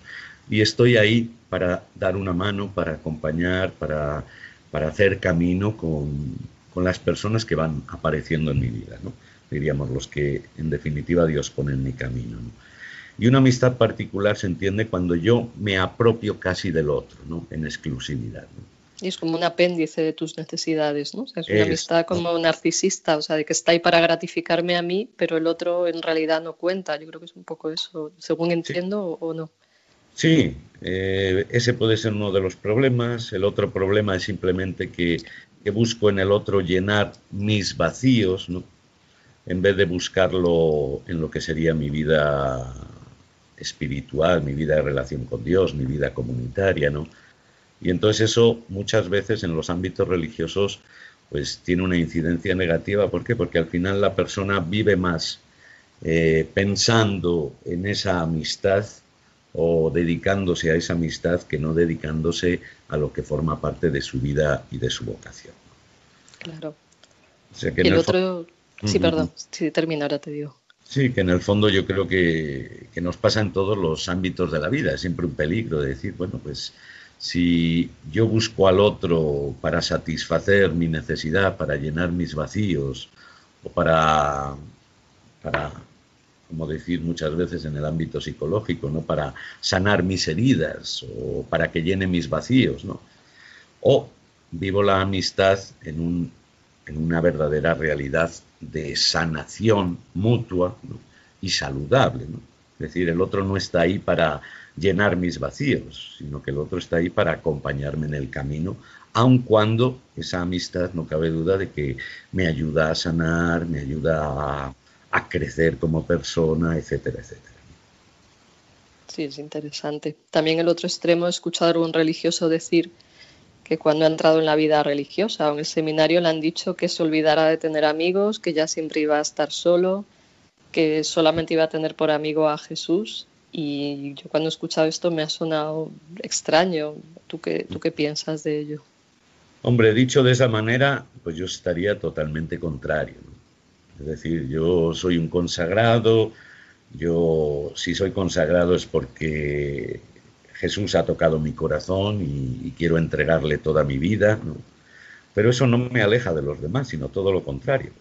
y estoy ahí para dar una mano, para acompañar, para, para hacer camino con, con, las personas que van apareciendo en mi vida, ¿no? Diríamos los que en definitiva Dios pone en mi camino. Y una amistad particular se entiende cuando yo me apropio casi del otro, ¿no? en exclusividad. ¿no? Y es como un apéndice de tus necesidades, ¿no? es una amistad como narcisista, o sea, de que está ahí para gratificarme a mí, pero el otro en realidad no cuenta. Yo creo que es un poco eso, según entiendo o, no. Sí, eh, ese puede ser uno de los problemas. El otro problema es simplemente que, que, busco en el otro llenar mis vacíos, ¿no? En vez de buscarlo en lo que sería mi vida espiritual, mi vida de relación con Dios, mi vida comunitaria, ¿no? Y entonces eso muchas veces en los ámbitos religiosos pues tiene una incidencia negativa. ¿Por qué? Porque al final la persona vive más eh, pensando en esa amistad o dedicándose a esa amistad que no dedicándose a lo que forma parte de su vida y de su vocación. Claro. y el, otro... Sí, perdón, si termina ahora te digo. Sí, que en el fondo yo creo que, que, nos pasa en todos los ámbitos de la vida. Es siempre un peligro de decir, bueno, pues si yo busco al otro para satisfacer mi necesidad, para llenar mis vacíos, o para, para, como decir muchas veces en el ámbito psicológico, ¿no? para sanar mis heridas o para que llene mis vacíos, ¿no? o vivo la amistad en, un, en una verdadera realidad de sanación mutua y saludable. Es decir, el otro no está ahí para llenar mis vacíos, sino que el otro está ahí para acompañarme en el camino, aun cuando esa amistad no cabe duda de que me ayuda a sanar, me ayuda a, crecer como persona, etcétera, etcétera. Sí, es interesante. También el otro extremo, he escuchado a un religioso decir que cuando ha entrado en la vida religiosa o en el seminario le han dicho que se olvidara de tener amigos, que ya siempre iba a estar solo, que solamente iba a tener por amigo a Jesús y yo cuando he escuchado esto me ha sonado extraño. ¿Tú qué, tú qué piensas de ello? Hombre, dicho de esa manera, pues yo estaría totalmente contrario. Es decir, yo soy un consagrado, yo si soy consagrado es porque Jesús ha tocado mi corazón y, quiero entregarle toda mi vida, pero eso no me aleja de los demás, sino todo lo contrario.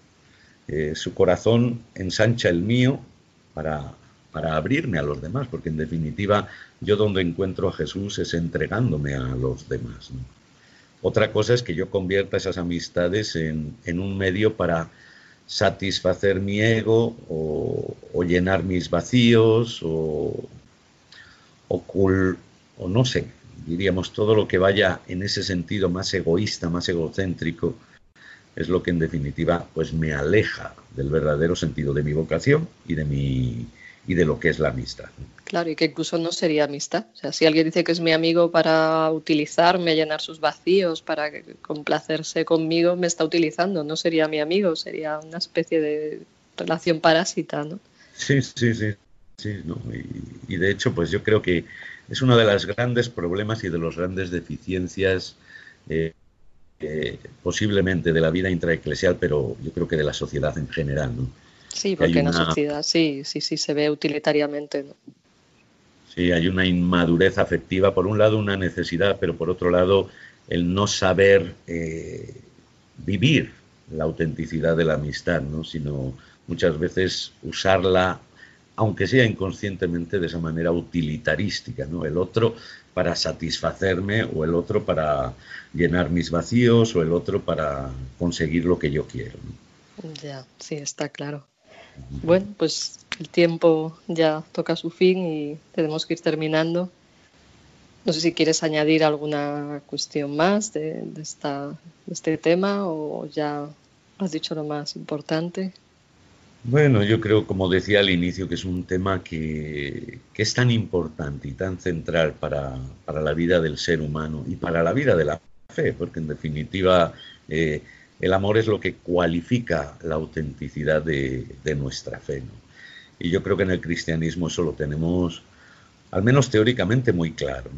Eh, su corazón ensancha el mío para, para abrirme a los demás, porque en definitiva yo donde encuentro a Jesús es entregándome a los demás. Otra cosa es que yo convierta esas amistades en, un medio para satisfacer mi ego o, llenar mis vacíos o, o no sé, diríamos todo lo que vaya en ese sentido más egoísta, más egocéntrico, es lo que en definitiva pues me aleja del verdadero sentido de mi vocación y de mi y de lo que es la amistad. Claro, y que incluso no sería amistad. O sea, si alguien dice que es mi amigo para utilizarme, llenar sus vacíos, para complacerse conmigo, me está utilizando. No sería mi amigo, sería una especie de relación parásita, ¿no? Sí, sí, sí. sí ¿no? y, de hecho, pues yo creo que es uno de los grandes problemas y de las grandes deficiencias eh, eh, posiblemente de la vida intraeclesial, pero yo creo que de la sociedad en general, ¿no? Sí, porque en la sociedad sí, sí, sí se ve utilitariamente. Sí, hay una inmadurez afectiva, por un lado una necesidad, pero por otro lado el no saber eh, vivir la autenticidad de la amistad, ¿no? sino muchas veces usarla, aunque sea inconscientemente, de esa manera utilitarística, ¿no? el otro para satisfacerme o el otro para llenar mis vacíos o el otro para conseguir lo que yo quiero. Ya, sí, está claro. Bueno, pues el tiempo ya toca su fin y tenemos que ir terminando. No sé si quieres añadir alguna cuestión más de, esta, este tema o ya has dicho lo más importante. Bueno, yo creo, como decía al inicio, que es un tema que, es tan importante y tan central para, la vida del ser humano y para la vida de la fe, porque en definitiva eh, el amor es lo que cualifica la autenticidad de, nuestra fe. Y yo creo que en el cristianismo eso lo tenemos, al menos teóricamente, muy claro,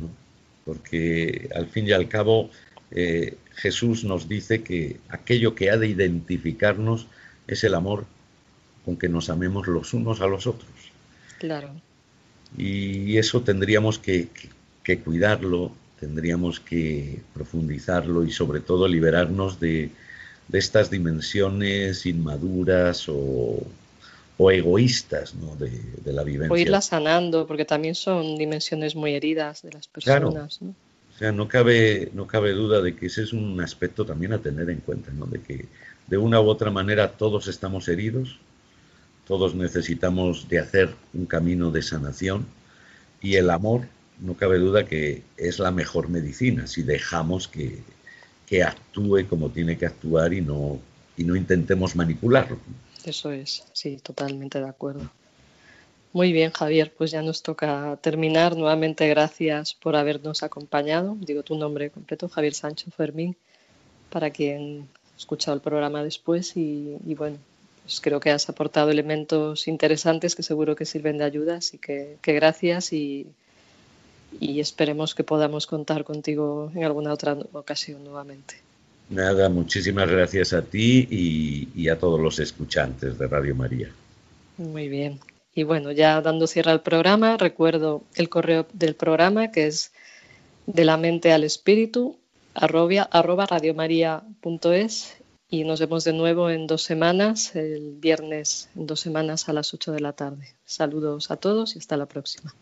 porque al fin y al cabo eh, Jesús nos dice que aquello que ha de identificarnos es el amor con que nos amemos los unos a los otros. Claro. Y eso tendríamos que cuidarlo, tendríamos que profundizarlo y sobre todo liberarnos de, de estas dimensiones inmaduras o, egoístas de, la vivencia. O irlas sanando, porque también son dimensiones muy heridas de las personas. ¿no? O sea, no cabe, no cabe duda de que ese es un aspecto también a tener en cuenta, ¿no? de que de una u otra manera todos estamos heridos, todos necesitamos de hacer un camino de sanación y el amor, no cabe duda que es la mejor medicina si dejamos que, que actúe como tiene que actuar y no, y no intentemos manipularlo. Eso es, sí, totalmente de acuerdo. Muy bien, Javier, pues ya nos toca terminar. Nuevamente, gracias por habernos acompañado. Digo tu nombre completo, Javier Sancho Fermín, para quien ha escuchado el programa después. Y, bueno, pues creo que has aportado elementos interesantes que seguro que sirven de ayuda. Así que, que gracias y, y esperemos que podamos contar contigo en alguna otra ocasión nuevamente. Nada, muchísimas gracias a ti y, a todos los escuchantes de Radio María. Muy bien. Y bueno, ya dando cierre al programa, recuerdo el correo del programa que es de la mente al espíritu arroba, arroba radiomaria.es y nos vemos de nuevo en dos semanas, el viernes en dos semanas a las 8 de la tarde. Saludos a todos y hasta la próxima.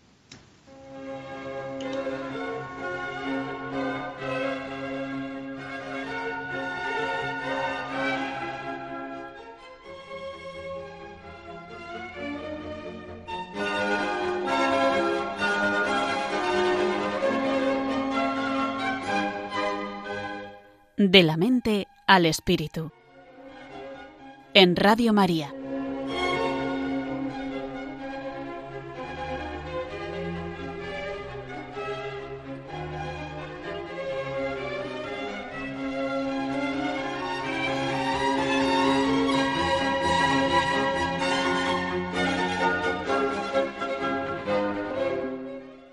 De la mente al espíritu. En Radio María